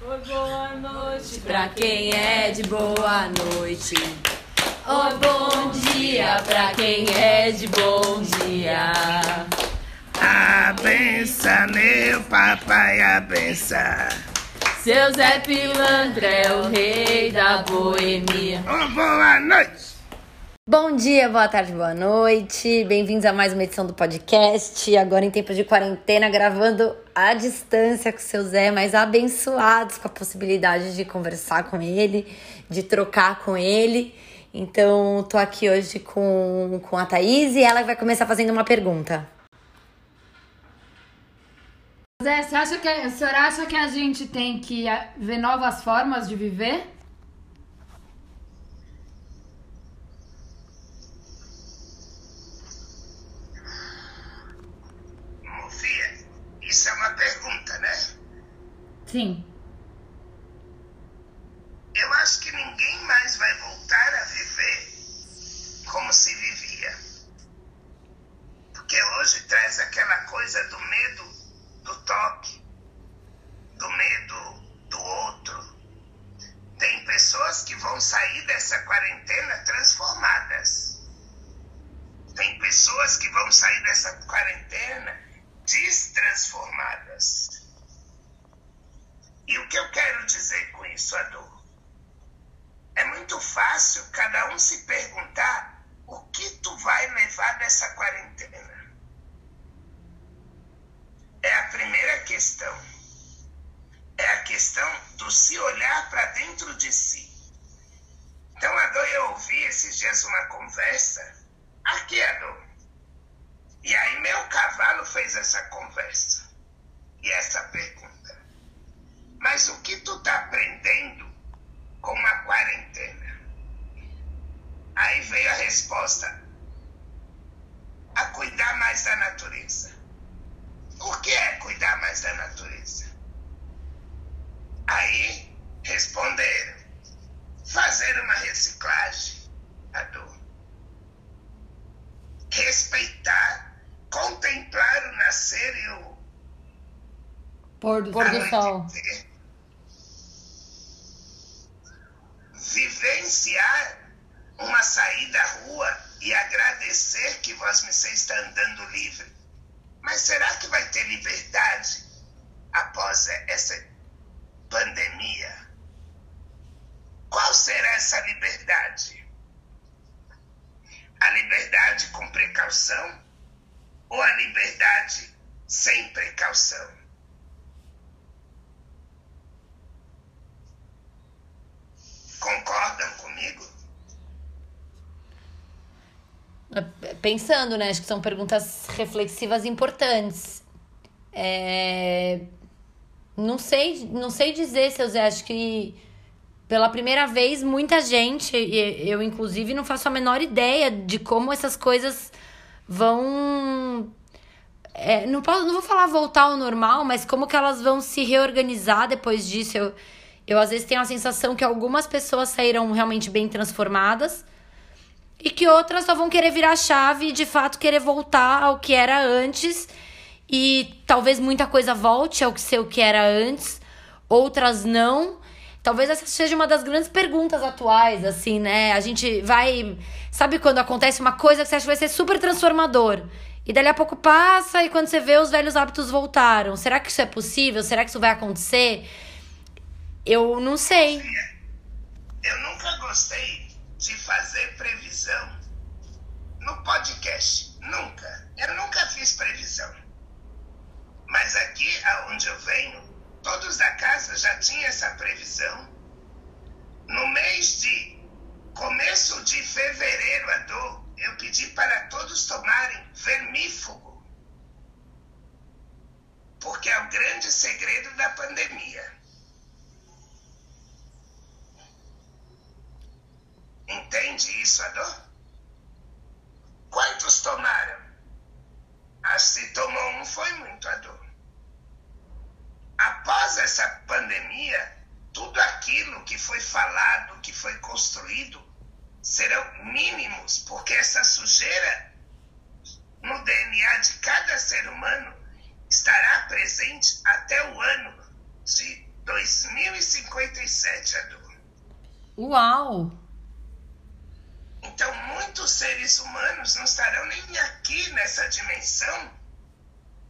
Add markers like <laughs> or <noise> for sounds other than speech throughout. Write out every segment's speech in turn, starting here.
Oi, boa noite pra quem é de boa noite. Oi, bom dia pra quem é de bom dia. Abença, meu papai, abença. Seu Zé Pilantra é o rei da boemia. Oh, boa noite. Bom dia, boa tarde, boa noite. Bem-vindos a mais uma edição do podcast. Agora em tempo de quarentena, gravando à distância com o seu Zé, mas abençoados com a possibilidade de conversar com ele, de trocar com ele. Então, tô aqui hoje com, com a Thaís e ela vai começar fazendo uma pergunta. Zé, você acha que, a acha que a gente tem que eh, ver novas formas de viver? Mofia, isso é uma pergunta, né? Sim. Eu acho que ninguém mais vai voltar a viver como se vivia. Porque hoje traz aquela coisa do medo do toque, do medo do outro. Tem pessoas que vão sair dessa quarentena transformadas. Tem pessoas que vão sair dessa quarentena destransformadas. E o que eu quero dizer com isso, Ador? É muito fácil cada um se perguntar o que tu vai levar dessa quarentena. É a primeira questão. É a questão do se olhar para dentro de si. Então, Ador, eu ouvi esses dias uma conversa. Aqui, Ador. E aí, meu cavalo fez essa conversa. E essa pergunta. Mas o que tu tá aprendendo com a quarentena? Aí veio a resposta: a cuidar mais da natureza. O que é cuidar mais da natureza? Aí responderam: fazer uma reciclagem, a dor. Respeitar, contemplar o nascer e o Pôr do, Pôr do sol. Vivenciar uma saída à rua e agradecer que Vossa está andando livre. Mas será que vai ter liberdade após essa pandemia? Qual será essa liberdade? A liberdade com precaução ou a liberdade sem precaução? Concordam comigo? Pensando, né? Acho que são perguntas reflexivas importantes. É... Não sei, não sei dizer, seu Zé. Acho que pela primeira vez muita gente, eu inclusive não faço a menor ideia de como essas coisas vão. é, não, posso, não vou falar voltar ao normal, mas como que elas vão se reorganizar depois disso. Eu, eu às vezes tenho a sensação que algumas pessoas saíram realmente bem transformadas e que outras só vão querer virar chave e de fato querer voltar ao que era antes e talvez muita coisa volte ao que ser o que era antes, outras não. Talvez essa seja uma das grandes perguntas atuais, assim, né? A gente vai. Sabe quando acontece uma coisa que você acha que vai ser super transformador? E dali a pouco passa e quando você vê, os velhos hábitos voltaram. Será que isso é possível? Será que isso vai acontecer? Eu não sei. Eu nunca gostei de fazer previsão no podcast. Nunca. Eu nunca fiz previsão. Mas aqui, aonde eu venho, todos da casa já tinham essa previsão. No mês de começo de fevereiro, Adô, eu pedi para todos tomarem vermífugo. Porque é o grande segredo da pandemia. Entende isso, Adô? Quantos tomaram? Ah, se tomou um, foi muito, Adô. Após essa pandemia, tudo aquilo que foi falado, que foi construído, serão mínimos, porque essa sujeira no DNA de cada ser humano estará presente até o ano de 2057, Adu. Uau! Muitos seres humanos não estarão nem aqui nessa dimensão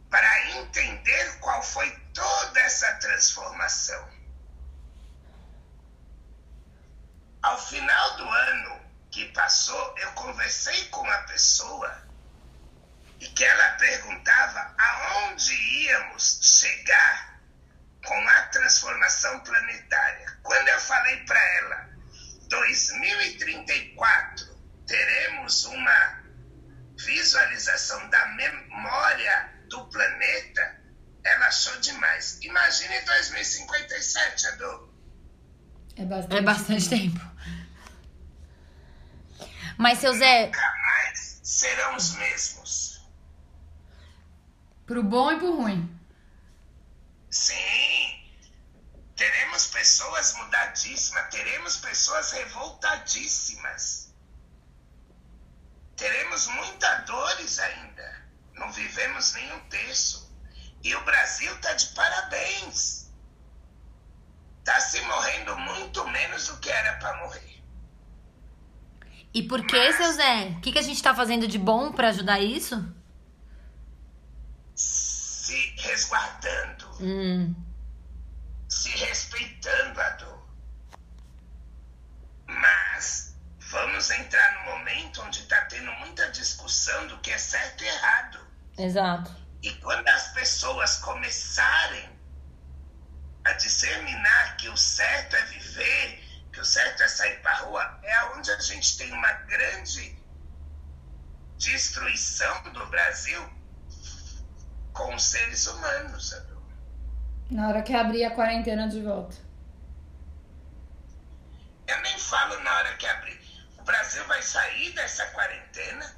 para entender qual foi toda essa transformação. Ao final do ano que passou, eu conversei com uma pessoa e que ela perguntava aonde íamos chegar com a transformação planetária. Quando eu falei para ela, 2034 teremos uma visualização da memória do planeta, ela achou demais. Imagine 2057, Edu. É bastante. É bastante tempo. Mas, seu Zé, Nunca mais serão os mesmos. Pro bom e pro ruim. Sim, teremos pessoas mudadíssimas, teremos pessoas revoltadíssimas. Teremos muitas dores ainda. Não vivemos nem um terço. E o Brasil está de parabéns. Está se morrendo muito menos do que era para morrer. e por que, seu Zé? O que, que a gente tá fazendo de bom pra ajudar isso? Se resguardando, Hum, se respeitando a dor. Mas vamos entrar no momento onde está tendo muita discussão do que é certo e errado. exato. E quando as pessoas começarem a disseminar que o certo é viver, que o certo é sair para rua, é onde a gente tem uma grande destruição do Brasil com os seres humanos. Adu. Na hora que abrir a quarentena de volta. Eu nem falo na hora que abrir. Brasil vai sair dessa quarentena,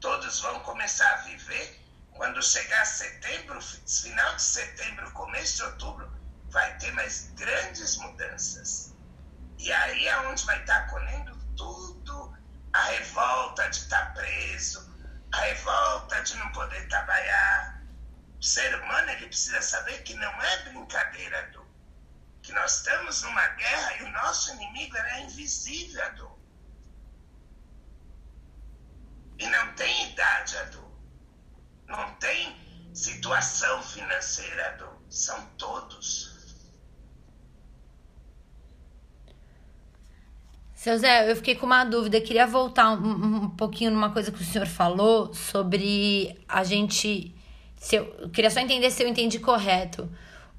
todos vão começar a viver. Quando chegar setembro, final de setembro, começo de outubro, vai ter mais grandes mudanças. E aí é onde vai estar colhendo tudo, a revolta de estar preso, a revolta de não poder trabalhar. O ser humano ele precisa saber que não é brincadeira, do que nós estamos numa guerra e o nosso inimigo é invisível, Adu. E não tem idade, Adu. Não tem situação financeira, Adu. São todos. Seu Zé, eu fiquei com uma dúvida. Eu queria voltar um, um pouquinho numa coisa que o senhor falou sobre a gente. Se eu, eu queria só entender se eu entendi correto.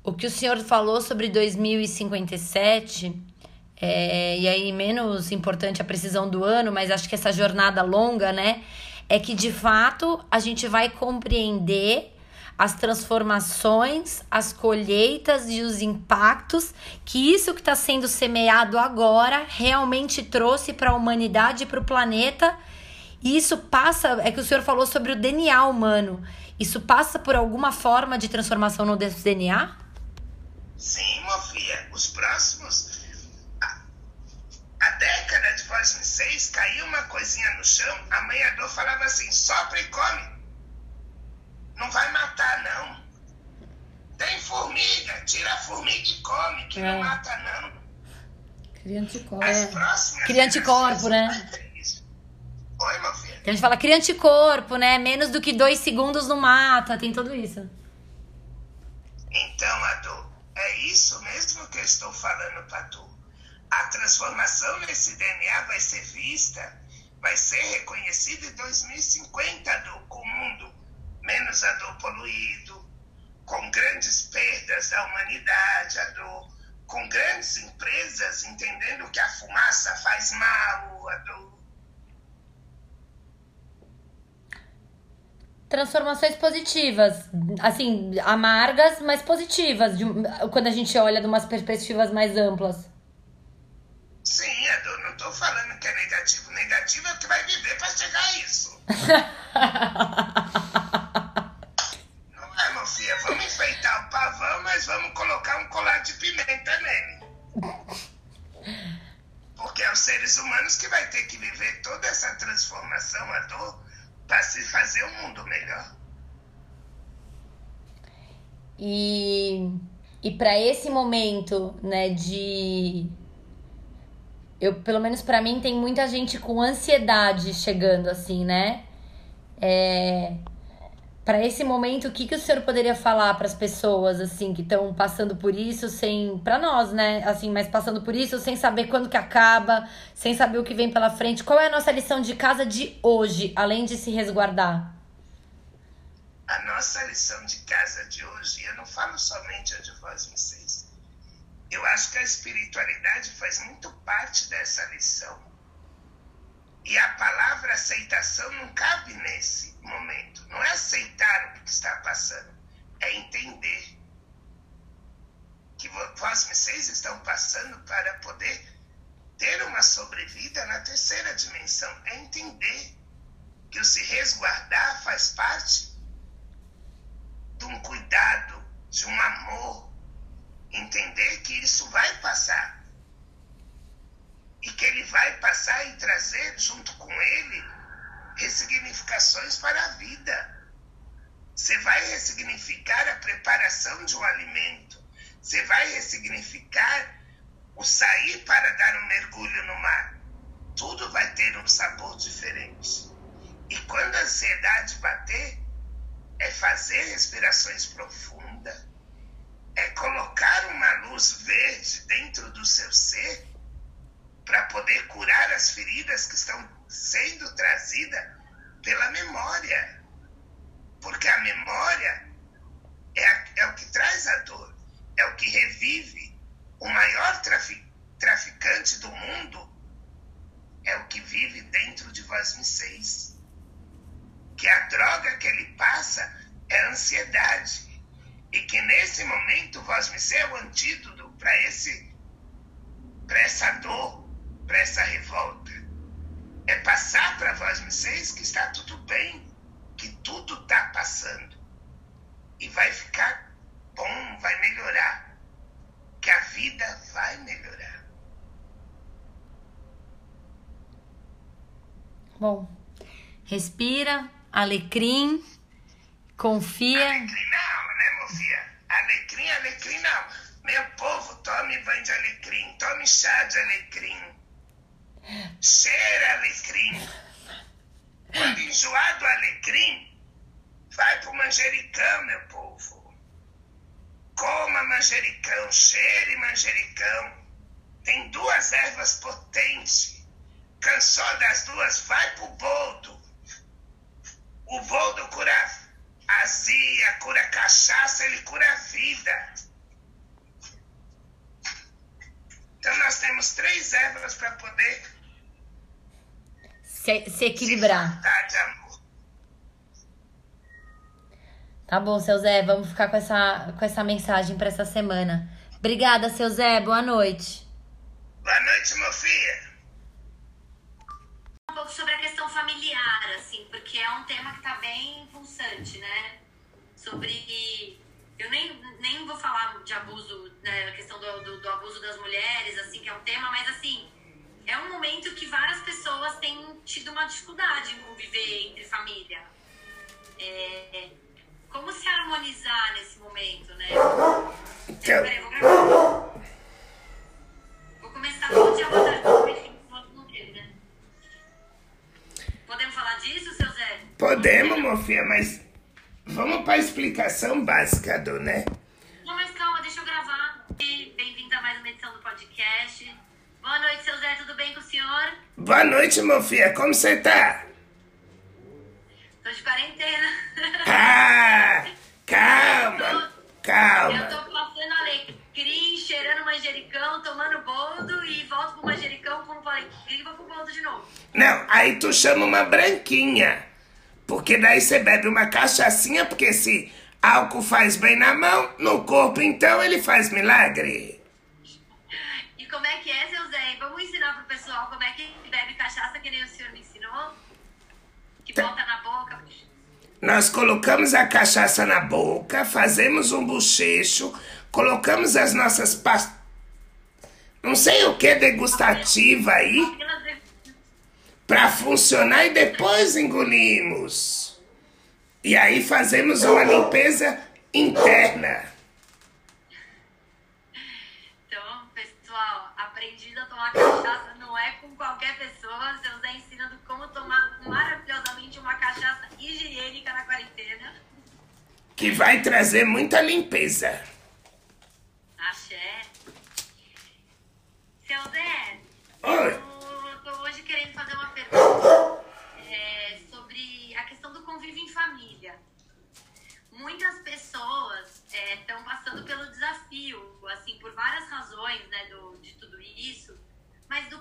O que o senhor falou sobre 2057, é, e aí menos importante a precisão do ano, mas acho que essa jornada longa, né? É que de fato a gente vai compreender as transformações, as colheitas e os impactos que isso que está sendo semeado agora realmente trouxe para a humanidade e para o planeta. E isso passa, é que o senhor falou sobre o DNA humano. Isso passa por alguma forma de transformação no DNA? Sim, Mofia. Os próximos. Década de 2006 caiu uma coisinha no chão, a mãe Adô falava assim: sopra e come. Não vai matar, não. Tem formiga, tira a formiga e come, que É. não mata, não. Cria anticorpos. As próximas. Cria anticorpo, né? Oi, Mofia. Que a gente fala, cria anticorpo, né? Menos do que dois segundos não mata, tem tudo isso. Então, Adu, é isso mesmo que eu estou falando para tu. A transformação nesse DNA vai ser vista, vai ser reconhecida em 2050, Adu, com o mundo menos Adu poluído, com grandes perdas da humanidade, Adu, com grandes empresas entendendo que a fumaça faz mal, Adu. Transformações positivas, assim, amargas, mas positivas, de quando a gente olha de umas perspectivas mais amplas. Sim, Adu, não estou falando que é negativo. Negativo é o que vai viver para chegar a isso. <laughs> Não é, filho? Vamos enfeitar o pavão, mas vamos colocar um colar de pimenta nele. Porque é os seres humanos que vai ter que viver toda essa transformação, a dor, para se fazer um mundo melhor. E e para esse momento, né, de eu, pelo menos para mim, tem muita gente com ansiedade chegando assim, né? É, para esse momento, o que, que o senhor poderia falar para as pessoas assim que estão passando por isso sem para nós, né? Assim, mas passando por isso sem saber quando que acaba, sem saber o que vem pela frente. Qual é a nossa lição de casa de hoje, além de se resguardar? A nossa lição de casa de hoje, eu não falo somente a de vós vocês. Eu acho que a espiritualidade faz muito parte dessa lição. E a palavra aceitação não cabe nesse momento. Não é aceitar o que está passando, é entender que vocês estão passando para poder ter uma sobrevida na terceira dimensão. É entender que o se resguardar faz parte de um cuidado, de um amor, entender que isso vai passar. E que ele vai passar e trazer junto com ele ressignificações para a vida. Você vai ressignificar a preparação de um alimento. Você vai ressignificar o sair para dar um mergulho no mar. Tudo vai ter um sabor diferente. E quando a ansiedade bater, é fazer respirações profundas, é colocar uma luz verde dentro do seu ser para poder curar as feridas que estão sendo trazidas pela memória. Porque a memória é, a, é o que traz a dor, é o que revive. O maior trafi, traficante do mundo é o que vive dentro de vós seis. Que a droga que ele passa é a ansiedade. E que nesse momento vós me ser o antídoto para esse para essa dor, para essa revolta. É passar para vós vocês que está tudo bem, que tudo está passando. E vai ficar bom, vai melhorar. Que a vida vai melhorar. Bom, respira, alecrim, confia. Alecrim não, né, Mofia? Alecrim, alecrim não. Meu povo, tome banho de alecrim, tome chá de alecrim. Cheira alecrim. Quando enjoar do alecrim, vai pro manjericão, meu povo. Coma manjericão, cheire manjericão. Tem duas ervas potentes. Cansou das duas, vai pro boldo. O boldo cura azia, cura cachaça, ele cura a vida. Então nós temos três ervas para poder se, se equilibrar. Se de amor. Tá bom, seu Zé, vamos ficar com essa, com essa mensagem para essa semana. Obrigada, seu Zé, boa noite. Boa noite, meu filho. Um pouco sobre a questão familiar, assim, porque é um tema que tá bem pulsante, né? Sobre. Eu nem, nem vou falar de abuso, né? A questão do, do, do abuso das mulheres, assim, que é um tema, mas assim é um momento que várias pessoas têm tido uma dificuldade em conviver entre família. É, como se harmonizar nesse momento, né? Peraí, vou gravar. Vou começar bom dia, boa tarde, boa noite, não teve, né? Podemos falar disso, seu Zé? Podemos, Mofia, mas vamos para a explicação básica do, né? Não, mas calma, deixa eu gravar. Bem-vindo a mais uma edição do podcast. Boa noite, seu Zé, tudo bem com o senhor? Boa noite, Mofia, como você tá? Tô de quarentena. Ah, calma, Eu calma. tô passando alecrim, cheirando manjericão, tomando boldo e volto pro manjericão, como alecrim e vou pro boldo de novo. Não, aí tu chama uma branquinha. Porque daí você bebe uma cachaçinha, porque se álcool faz bem na mão, no corpo então ele faz milagre. E como é que é, seu Zé? Vamos ensinar pro pessoal como é que bebe cachaça, que nem o senhor me ensinou? Que Tá. bota na boca. Nós colocamos a cachaça na boca, fazemos um bochecho, colocamos as nossas pas... não sei o que degustativa aí para funcionar e depois engolimos. E aí fazemos uma uhum. limpeza interna. Então, pessoal, aprendido a tomar cachaça não é com qualquer pessoa. Seu Zé ensinando como tomar maravilhosamente uma cachaça higiênica na quarentena. Que vai trazer muita limpeza.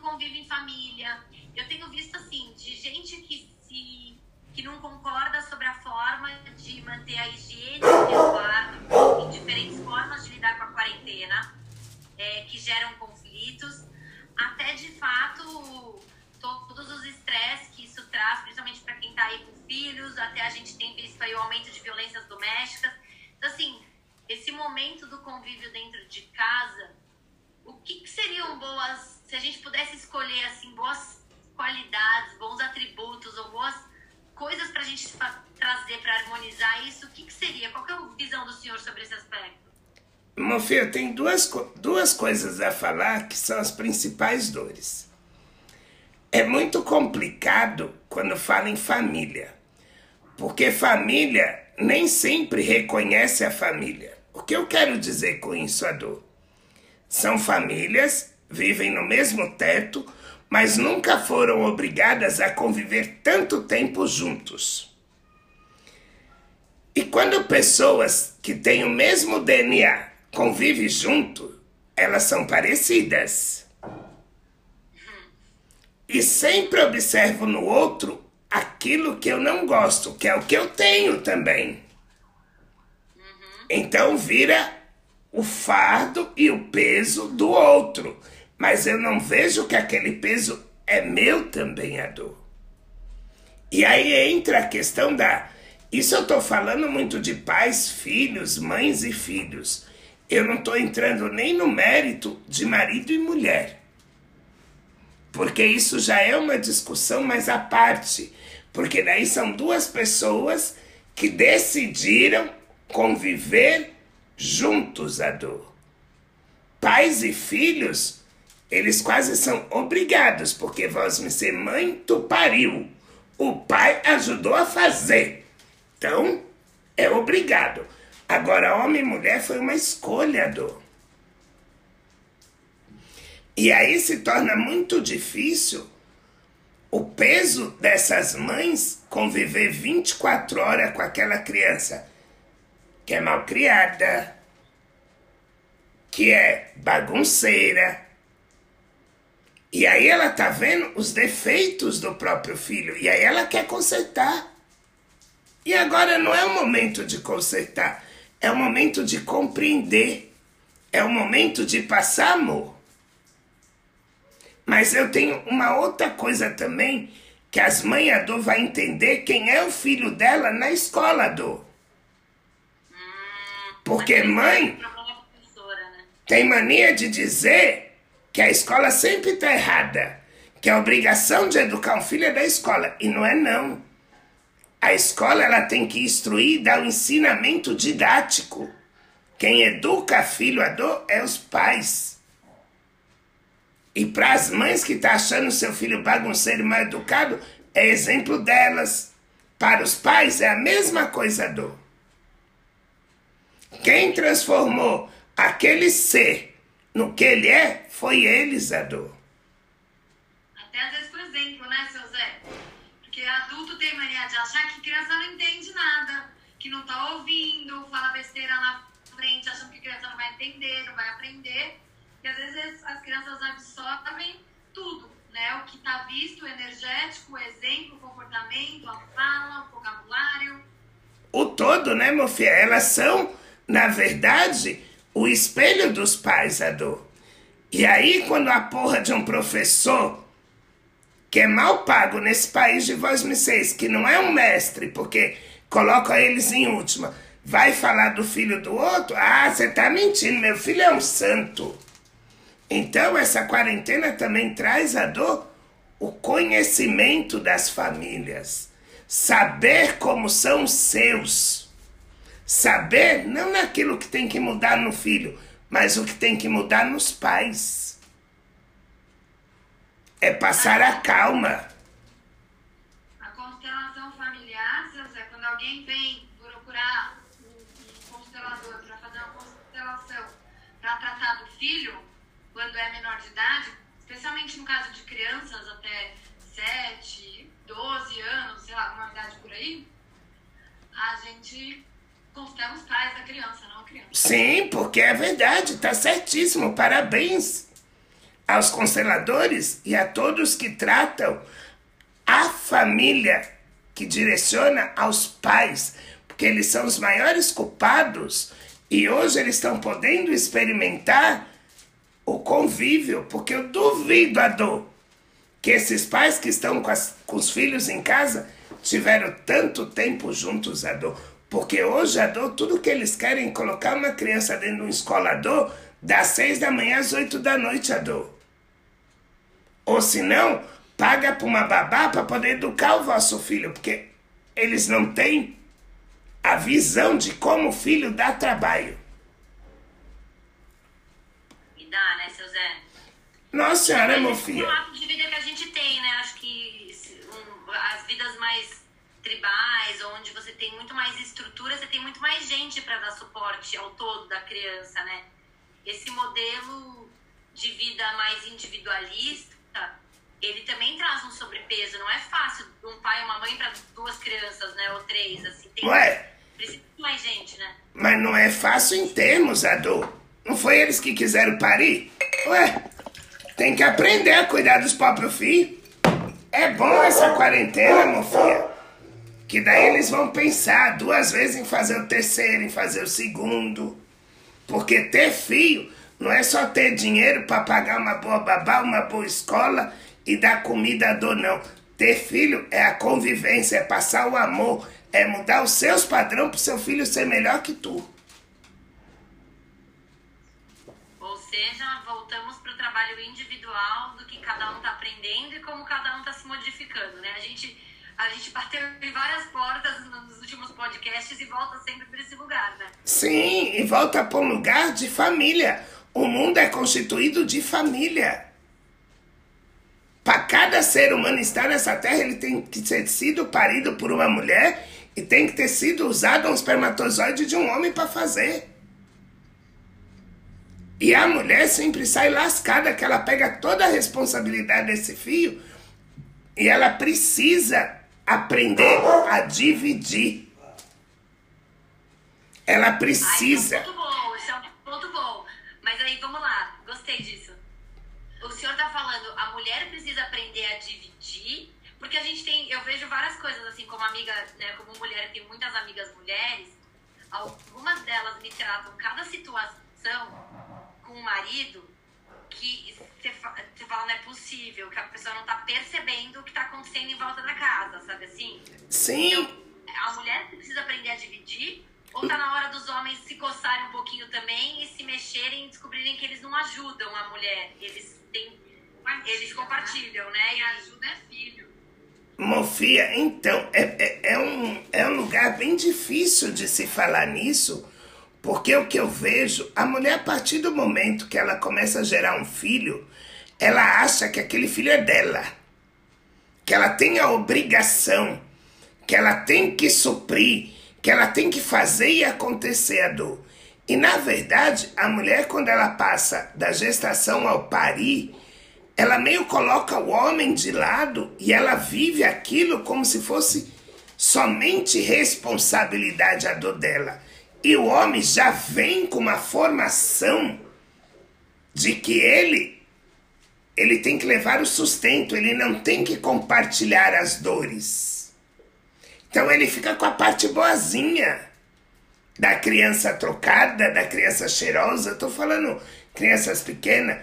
Convívio em família. Eu tenho visto, assim, de gente que se que não concorda sobre a forma de manter a higiene resguardo em diferentes formas de lidar com a quarentena, é, que geram conflitos, até de fato todos os estresses que isso traz, principalmente para quem está aí com filhos, até a gente tem visto aí o aumento de violências domésticas. Então, assim, esse momento do convívio dentro de casa, o que, que seriam boas, se a gente pudesse escolher, assim, boas qualidades, bons atributos ou boas coisas para a gente trazer para harmonizar isso, o que, que seria? Qual que é a visão do senhor sobre esse aspecto? Filho, tem duas, duas coisas a falar que são as principais dores. É muito complicado quando fala em família, porque família nem sempre reconhece a família. O que eu quero dizer com isso, Adô? São famílias, vivem no mesmo teto, mas nunca foram obrigadas a conviver tanto tempo juntos. E quando pessoas que têm o mesmo DNA convivem junto, elas são parecidas. E sempre observo no outro aquilo que eu não gosto, que é o que eu tenho também. Então vira o fardo e o peso do outro. Mas eu não vejo que aquele peso é meu também, a dor. E aí entra a questão da. Isso eu estou falando muito de pais, filhos, mães e filhos. Eu não estou entrando nem no mérito de marido e mulher. Porque isso já é uma discussão mais à parte. Porque daí são duas pessoas que decidiram conviver juntos a dor. Pais e filhos, eles quase são obrigados, porque vós me ser mãe, tu pariu. O pai ajudou a fazer. Então, é obrigado. Agora, homem e mulher foi uma escolha, dor. E aí se torna muito difícil o peso dessas mães conviver 24 horas com aquela criança que é mal criada, que é bagunceira. E aí ela tá vendo os defeitos do próprio filho e aí ela quer consertar. E agora não é o momento de consertar, é o momento de compreender, é o momento de passar amor. Mas eu tenho uma outra coisa também que as mães Adô vai entender quem é o filho dela na escola Adô. Porque mãe tem mania de dizer que a escola sempre está errada, que a obrigação de educar um filho é da escola e não é não. A escola ela tem que instruir e dar um ensinamento didático. Quem educa filho Adô é os pais. E para as mães que estão tá achando seu filho bagunceiro e mal educado, é exemplo delas. Para os pais é a mesma coisa do. Quem transformou aquele ser no que ele é foi eles, Adô. Até às vezes, por exemplo, né, seu Zé? Porque adulto tem mania de achar que criança não entende nada, que não tá ouvindo, fala besteira na frente, achando que criança não vai entender, não vai aprender. E às vezes as crianças absorvem tudo, né? O que está visto, o energético, o exemplo, o comportamento, a fala, o vocabulário. O todo, né, meu filho? Elas são, na verdade, o espelho dos pais, Adô. E aí, quando a porra de um professor que é mal pago nesse país de vós me que não é um mestre, porque coloca eles em última, vai falar do filho do outro? Ah, você tá mentindo, meu filho é um santo. Então, essa quarentena também traz a dor o conhecimento das famílias, saber como são seus, saber não naquilo que tem que mudar no filho, mas o que tem que mudar nos pais. é passar a calma. A constelação familiar, seu quando alguém vem procurar um constelador para fazer uma constelação para tratar do filho, quando é menor de idade, especialmente no caso de crianças até 7, 12 anos, sei lá, alguma idade por aí, a gente constela os pais da criança, não a criança. Sim, porque é verdade, tá certíssimo. Parabéns aos consteladores e a todos que tratam a família, que direciona aos pais, porque eles são os maiores culpados e hoje eles estão podendo experimentar o convívio, porque eu duvido a dor que esses pais que estão com, as, com os filhos em casa tiveram tanto tempo juntos a dor. Porque hoje a dor, tudo que eles querem é colocar uma criança dentro de uma escola dor, das seis da manhã às oito da noite a dor. Ou se não, paga para uma babá para poder educar o vosso filho, porque eles não têm a visão de como o filho dá trabalho. E dá, né, seu Zé? Nossa senhora, meu filho. um hábito de vida que a gente tem, né? Acho que se- um, as vidas mais tribais, onde você tem muito mais estrutura, você tem muito mais gente para dar suporte ao todo da criança, né? Esse modelo de vida mais individualista, ele também traz um sobrepeso. Não é fácil um pai e uma mãe para duas crianças, né? Ou três, assim. Tem, Ué, Precisa de mais gente, né? mas não é fácil em termos a dor. Não foi eles que quiseram parir? Ué, tem que aprender a cuidar dos próprios filhos. É bom essa quarentena, meu filho. Que daí eles vão pensar duas vezes em fazer o terceiro, em fazer o segundo. Porque ter filho não é só ter dinheiro para pagar uma boa babá, uma boa escola e dar comida à dor, não. Ter filho é a convivência, é passar o amor, é mudar os seus padrões para o seu filho ser melhor que tu. Ou seja, voltamos para o trabalho individual do que cada um está aprendendo e como cada um está se modificando, né? A gente, a gente bateu em várias portas nos últimos podcasts e volta sempre para esse lugar, né? Sim, e volta para um lugar de família. O mundo é constituído de família. Para cada ser humano estar nessa terra, ele tem que ter sido parido por uma mulher e tem que ter sido usado um espermatozoide de um homem para fazer. E a mulher sempre sai lascada, que ela pega toda a responsabilidade desse fio e ela precisa aprender a dividir. Ela Ai, precisa. isso é um ponto bom, isso é um ponto bom. Mas aí, vamos lá, gostei disso. O senhor tá falando, a mulher precisa aprender a dividir, porque a gente tem, eu vejo várias coisas assim, como amiga, né, como mulher, eu tenho muitas amigas mulheres, algumas delas me tratam cada situação com o marido que você você fala, não é possível, que a pessoa não tá percebendo o que tá acontecendo em volta da casa, sabe assim? Sim, a mulher precisa aprender a dividir? Ou tá na hora dos homens se coçarem um pouquinho também e se mexerem e descobrirem que eles não ajudam a mulher? Eles têm. Eles compartilham, né? E ajuda é filho. Mofia, então, é, é, é, um, é um lugar bem difícil de se falar nisso, porque o que eu vejo, a mulher, a partir do momento que ela começa a gerar um filho, ela acha que aquele filho é dela, que ela tem a obrigação, que ela tem que suprir, que ela tem que fazer e acontecer a dor. E na verdade, a mulher, quando ela passa da gestação ao parir, ela meio coloca o homem de lado e ela vive aquilo como se fosse somente responsabilidade a dor dela. E o homem já vem com uma formação de que ele ele tem que levar o sustento, ele não tem que compartilhar as dores. Então ele fica com a parte boazinha da criança trocada, da criança cheirosa. Tô falando crianças pequenas,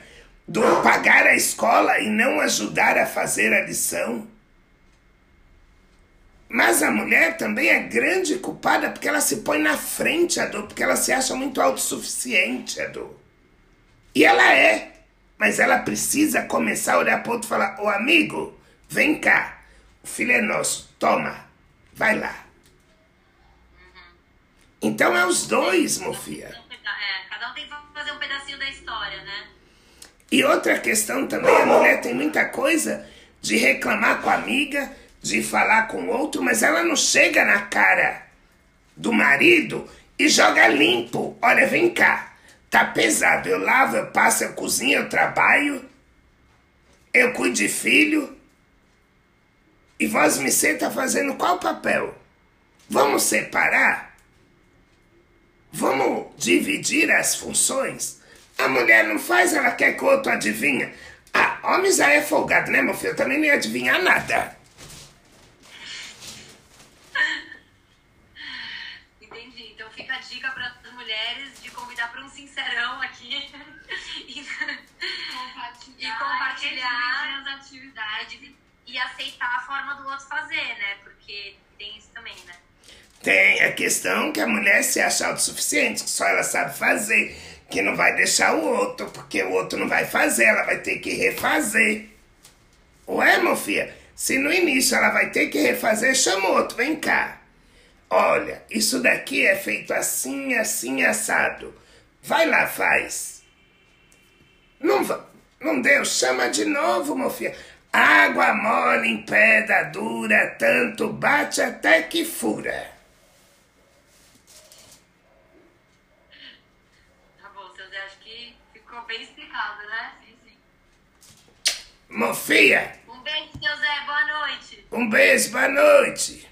do pagar a escola e não ajudar a fazer a lição. Mas a mulher também é grande culpada porque ela se põe na frente, a dor, porque ela se acha muito autossuficiente, a dor. E ela é, mas ela precisa começar a olhar para outro e falar: Ô amigo, vem cá, o filho é nosso, toma, vai lá. Então é os dois, Mofia. É, cada um tem que fazer um pedacinho da história, né? E outra questão também, a mulher tem muita coisa de reclamar com a amiga, de falar com o outro, mas ela não chega na cara do marido e joga limpo. Olha, vem cá, tá pesado. Eu lavo, eu passo, eu cozinho, eu trabalho, eu cuido de filho. E vós me tá fazendo qual papel? Vamos separar? Vamos dividir as funções? A mulher não faz, ela quer que o outro adivinha. Ah, homem já é folgado, né, meu filho? Eu também não ia adivinhar nada. Entendi. Então fica a dica para mulheres de convidar para um sincerão aqui <laughs> e Compartilhar, E compartilhar. as atividades. e aceitar a forma do outro fazer, né? Porque tem isso também, né? Tem a questão que a mulher se acha autossuficiente, que só ela sabe fazer, que não vai deixar o outro, porque o outro não vai fazer, ela vai ter que refazer. Ué, meu filho, se no início ela vai ter que refazer, chama o outro, vem cá. Olha, isso daqui é feito assim, assim, assado. Vai lá, faz. Não, não deu, chama de novo, filho. Água mole em pedra dura, tanto bate até que fura. Tá bom, seu Zé, acho que ficou bem explicado, né? Sim, sim. Mofia, Um beijo, seu Zé, boa noite. um beijo, boa noite.